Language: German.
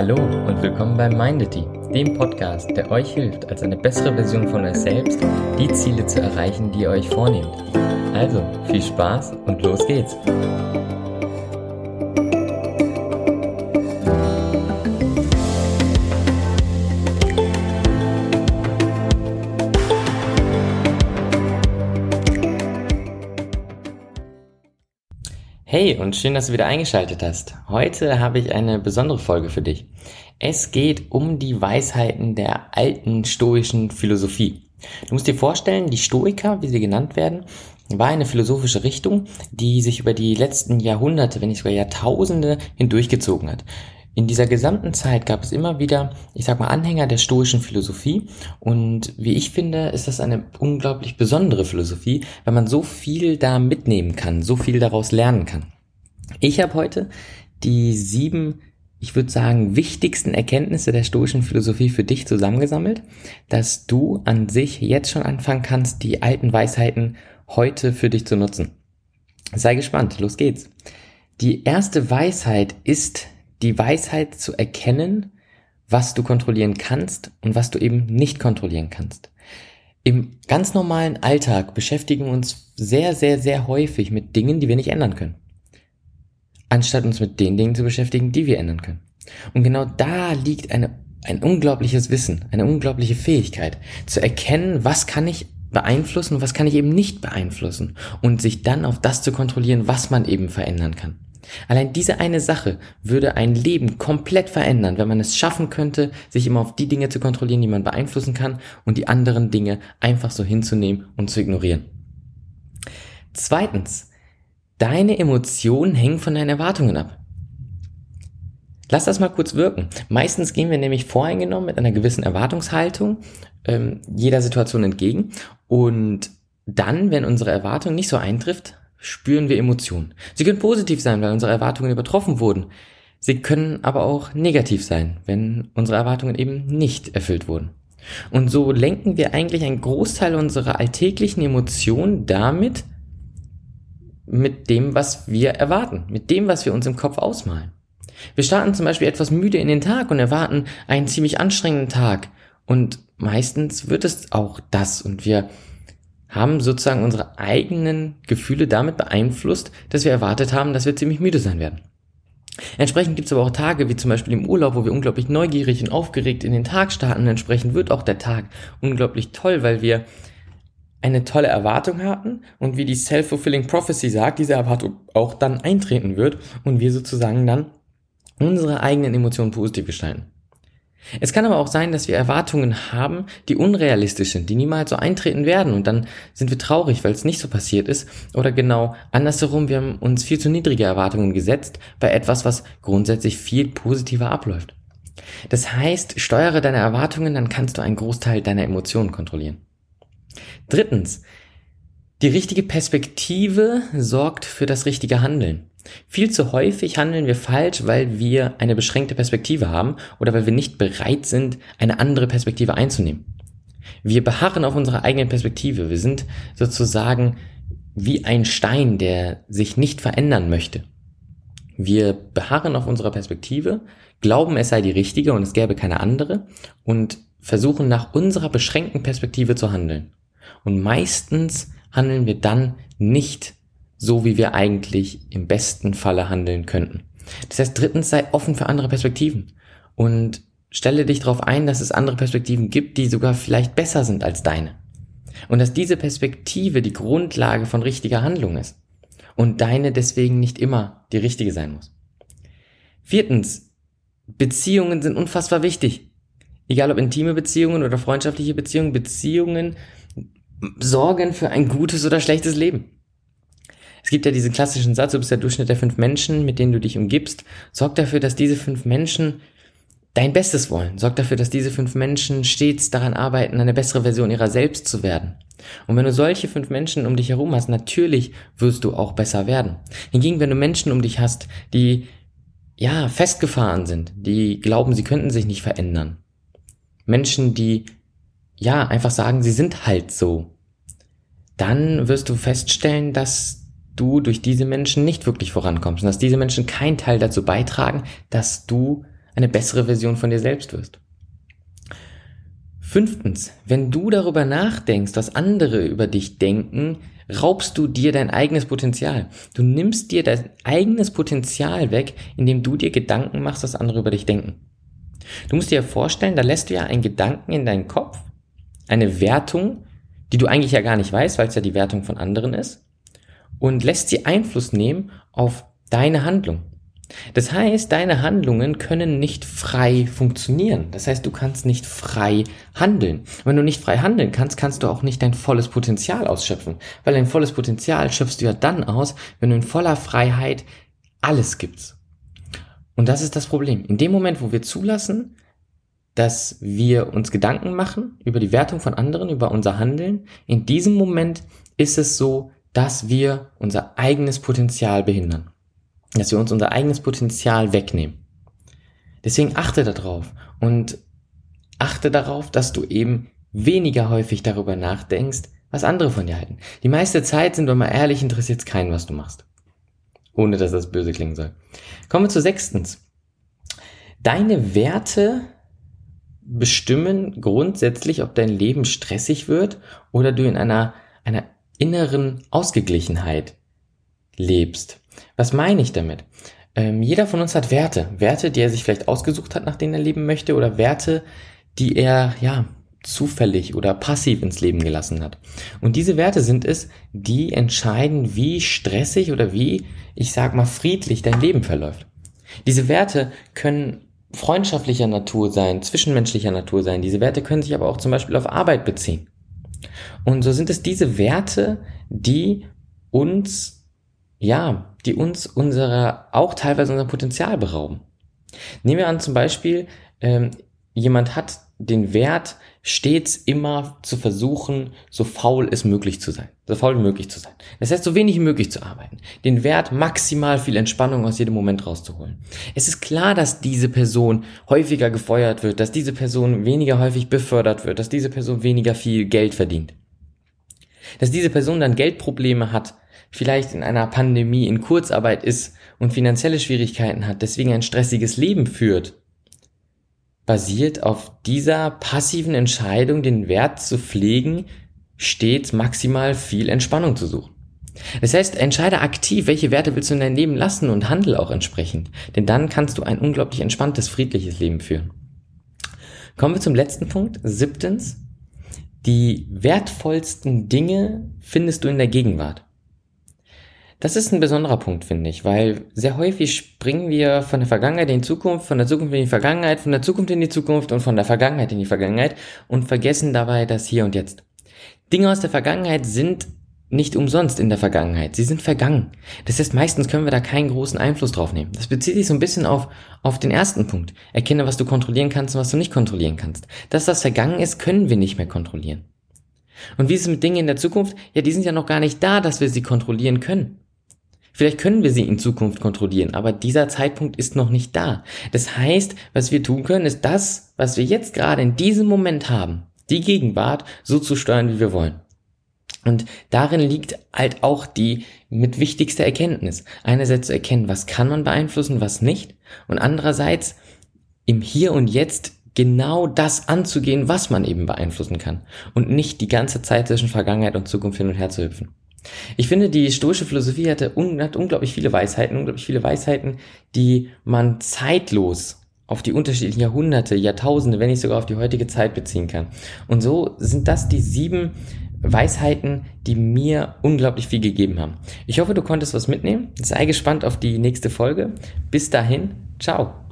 Hallo und willkommen beim Mindity, dem Podcast, der euch hilft, als eine bessere Version von euch selbst die Ziele zu erreichen, die ihr euch vornehmt. Also, viel Spaß und los geht's! Hey und schön, dass du wieder eingeschaltet hast. Heute habe ich eine besondere Folge für dich. Es geht um die Weisheiten der alten stoischen Philosophie. Du musst dir vorstellen, die Stoiker, wie sie genannt werden, war eine philosophische Richtung, die sich über die letzten Jahrhunderte, wenn nicht sogar Jahrtausende hindurchgezogen hat. In dieser gesamten Zeit gab es immer wieder, ich sag mal, Anhänger der stoischen Philosophie. Und wie ich finde, ist das eine unglaublich besondere Philosophie, weil man so viel da mitnehmen kann, so viel daraus lernen kann. Ich habe heute die sieben, ich würde sagen, wichtigsten Erkenntnisse der stoischen Philosophie für dich zusammengesammelt, dass du an sich jetzt schon anfangen kannst, die alten Weisheiten heute für dich zu nutzen. Sei gespannt, los geht's. Die erste Weisheit ist die Weisheit zu erkennen, was du kontrollieren kannst und was du eben nicht kontrollieren kannst. Im ganz normalen Alltag beschäftigen wir uns sehr, sehr, sehr häufig mit Dingen, die wir nicht ändern können. Anstatt uns mit den Dingen zu beschäftigen, die wir ändern können. Und genau da liegt eine, ein unglaubliches Wissen, eine unglaubliche Fähigkeit, zu erkennen, was kann ich beeinflussen und was kann ich eben nicht beeinflussen und sich dann auf das zu kontrollieren, was man eben verändern kann. Allein diese eine Sache würde ein Leben komplett verändern, wenn man es schaffen könnte, sich immer auf die Dinge zu kontrollieren, die man beeinflussen kann und die anderen Dinge einfach so hinzunehmen und zu ignorieren. Zweitens, deine Emotionen hängen von deinen Erwartungen ab. Lass das mal kurz wirken. Meistens gehen wir nämlich voreingenommen mit einer gewissen Erwartungshaltung ähm, jeder Situation entgegen und dann, wenn unsere Erwartung nicht so eintrifft, spüren wir Emotionen. Sie können positiv sein, weil unsere Erwartungen übertroffen wurden. Sie können aber auch negativ sein, wenn unsere Erwartungen eben nicht erfüllt wurden. Und so lenken wir eigentlich einen Großteil unserer alltäglichen Emotionen damit, mit dem, was wir erwarten, mit dem, was wir uns im Kopf ausmalen. Wir starten zum Beispiel etwas müde in den Tag und erwarten einen ziemlich anstrengenden Tag. Und meistens wird es auch das und wir haben sozusagen unsere eigenen Gefühle damit beeinflusst, dass wir erwartet haben, dass wir ziemlich müde sein werden. Entsprechend gibt es aber auch Tage, wie zum Beispiel im Urlaub, wo wir unglaublich neugierig und aufgeregt in den Tag starten. Entsprechend wird auch der Tag unglaublich toll, weil wir eine tolle Erwartung hatten und wie die Self-Fulfilling Prophecy sagt, diese Erwartung auch dann eintreten wird und wir sozusagen dann unsere eigenen Emotionen positiv gestalten. Es kann aber auch sein, dass wir Erwartungen haben, die unrealistisch sind, die niemals so eintreten werden und dann sind wir traurig, weil es nicht so passiert ist oder genau andersherum, wir haben uns viel zu niedrige Erwartungen gesetzt bei etwas, was grundsätzlich viel positiver abläuft. Das heißt, steuere deine Erwartungen, dann kannst du einen Großteil deiner Emotionen kontrollieren. Drittens, die richtige Perspektive sorgt für das richtige Handeln. Viel zu häufig handeln wir falsch, weil wir eine beschränkte Perspektive haben oder weil wir nicht bereit sind, eine andere Perspektive einzunehmen. Wir beharren auf unserer eigenen Perspektive. Wir sind sozusagen wie ein Stein, der sich nicht verändern möchte. Wir beharren auf unserer Perspektive, glauben, es sei die richtige und es gäbe keine andere und versuchen nach unserer beschränkten Perspektive zu handeln. Und meistens handeln wir dann nicht so wie wir eigentlich im besten Falle handeln könnten. Das heißt, drittens sei offen für andere Perspektiven und stelle dich darauf ein, dass es andere Perspektiven gibt, die sogar vielleicht besser sind als deine. Und dass diese Perspektive die Grundlage von richtiger Handlung ist und deine deswegen nicht immer die richtige sein muss. Viertens, Beziehungen sind unfassbar wichtig. Egal ob intime Beziehungen oder freundschaftliche Beziehungen, Beziehungen sorgen für ein gutes oder schlechtes Leben. Es gibt ja diesen klassischen Satz, du bist der Durchschnitt der fünf Menschen, mit denen du dich umgibst. Sorg dafür, dass diese fünf Menschen dein Bestes wollen. Sorg dafür, dass diese fünf Menschen stets daran arbeiten, eine bessere Version ihrer selbst zu werden. Und wenn du solche fünf Menschen um dich herum hast, natürlich wirst du auch besser werden. Hingegen, wenn du Menschen um dich hast, die ja festgefahren sind, die glauben, sie könnten sich nicht verändern. Menschen, die ja einfach sagen, sie sind halt so. Dann wirst du feststellen, dass du durch diese Menschen nicht wirklich vorankommst und dass diese Menschen keinen Teil dazu beitragen, dass du eine bessere Version von dir selbst wirst. Fünftens, wenn du darüber nachdenkst, was andere über dich denken, raubst du dir dein eigenes Potenzial. Du nimmst dir dein eigenes Potenzial weg, indem du dir Gedanken machst, was andere über dich denken. Du musst dir vorstellen, da lässt du ja einen Gedanken in deinen Kopf, eine Wertung, die du eigentlich ja gar nicht weißt, weil es ja die Wertung von anderen ist, und lässt sie Einfluss nehmen auf deine Handlung. Das heißt, deine Handlungen können nicht frei funktionieren. Das heißt, du kannst nicht frei handeln. Wenn du nicht frei handeln kannst, kannst du auch nicht dein volles Potenzial ausschöpfen. Weil dein volles Potenzial schöpfst du ja dann aus, wenn du in voller Freiheit alles gibst. Und das ist das Problem. In dem Moment, wo wir zulassen, dass wir uns Gedanken machen über die Wertung von anderen, über unser Handeln, in diesem Moment ist es so, dass wir unser eigenes Potenzial behindern. Dass wir uns unser eigenes Potenzial wegnehmen. Deswegen achte darauf und achte darauf, dass du eben weniger häufig darüber nachdenkst, was andere von dir halten. Die meiste Zeit, sind wir mal ehrlich, interessiert es keinen, was du machst. Ohne dass das böse klingen soll. Kommen wir zu sechstens. Deine Werte bestimmen grundsätzlich, ob dein Leben stressig wird oder du in einer, einer inneren Ausgeglichenheit lebst. Was meine ich damit? Ähm, jeder von uns hat Werte. Werte, die er sich vielleicht ausgesucht hat, nach denen er leben möchte, oder Werte, die er, ja, zufällig oder passiv ins Leben gelassen hat. Und diese Werte sind es, die entscheiden, wie stressig oder wie, ich sag mal, friedlich dein Leben verläuft. Diese Werte können freundschaftlicher Natur sein, zwischenmenschlicher Natur sein. Diese Werte können sich aber auch zum Beispiel auf Arbeit beziehen. Und so sind es diese Werte, die uns, ja, die uns unserer, auch teilweise unser Potenzial berauben. Nehmen wir an zum Beispiel, ähm, jemand hat den Wert, stets immer zu versuchen, so faul es möglich zu sein. So faul wie möglich zu sein. Das heißt, so wenig wie möglich zu arbeiten. Den Wert, maximal viel Entspannung aus jedem Moment rauszuholen. Es ist klar, dass diese Person häufiger gefeuert wird, dass diese Person weniger häufig befördert wird, dass diese Person weniger viel Geld verdient. Dass diese Person dann Geldprobleme hat, vielleicht in einer Pandemie in Kurzarbeit ist und finanzielle Schwierigkeiten hat, deswegen ein stressiges Leben führt basiert auf dieser passiven Entscheidung, den Wert zu pflegen, stets maximal viel Entspannung zu suchen. Das heißt, entscheide aktiv, welche Werte willst du in dein Leben lassen und handle auch entsprechend. Denn dann kannst du ein unglaublich entspanntes, friedliches Leben führen. Kommen wir zum letzten Punkt. Siebtens. Die wertvollsten Dinge findest du in der Gegenwart. Das ist ein besonderer Punkt, finde ich, weil sehr häufig springen wir von der Vergangenheit in die Zukunft, von der Zukunft in die Vergangenheit, von der Zukunft in die Zukunft und von der Vergangenheit in die Vergangenheit und vergessen dabei das Hier und Jetzt. Dinge aus der Vergangenheit sind nicht umsonst in der Vergangenheit. Sie sind vergangen. Das heißt, meistens können wir da keinen großen Einfluss drauf nehmen. Das bezieht sich so ein bisschen auf, auf den ersten Punkt. Erkenne, was du kontrollieren kannst und was du nicht kontrollieren kannst. Das, was vergangen ist, können wir nicht mehr kontrollieren. Und wie ist es mit Dingen in der Zukunft? Ja, die sind ja noch gar nicht da, dass wir sie kontrollieren können. Vielleicht können wir sie in Zukunft kontrollieren, aber dieser Zeitpunkt ist noch nicht da. Das heißt, was wir tun können, ist das, was wir jetzt gerade in diesem Moment haben, die Gegenwart, so zu steuern, wie wir wollen. Und darin liegt halt auch die mit wichtigste Erkenntnis. Einerseits zu erkennen, was kann man beeinflussen, was nicht. Und andererseits im Hier und Jetzt genau das anzugehen, was man eben beeinflussen kann. Und nicht die ganze Zeit zwischen Vergangenheit und Zukunft hin und her zu hüpfen. Ich finde, die stoische Philosophie hatte un hat unglaublich viele Weisheiten, unglaublich viele Weisheiten, die man zeitlos auf die unterschiedlichen Jahrhunderte, Jahrtausende, wenn nicht sogar auf die heutige Zeit beziehen kann. Und so sind das die sieben Weisheiten, die mir unglaublich viel gegeben haben. Ich hoffe, du konntest was mitnehmen. Sei gespannt auf die nächste Folge. Bis dahin, ciao.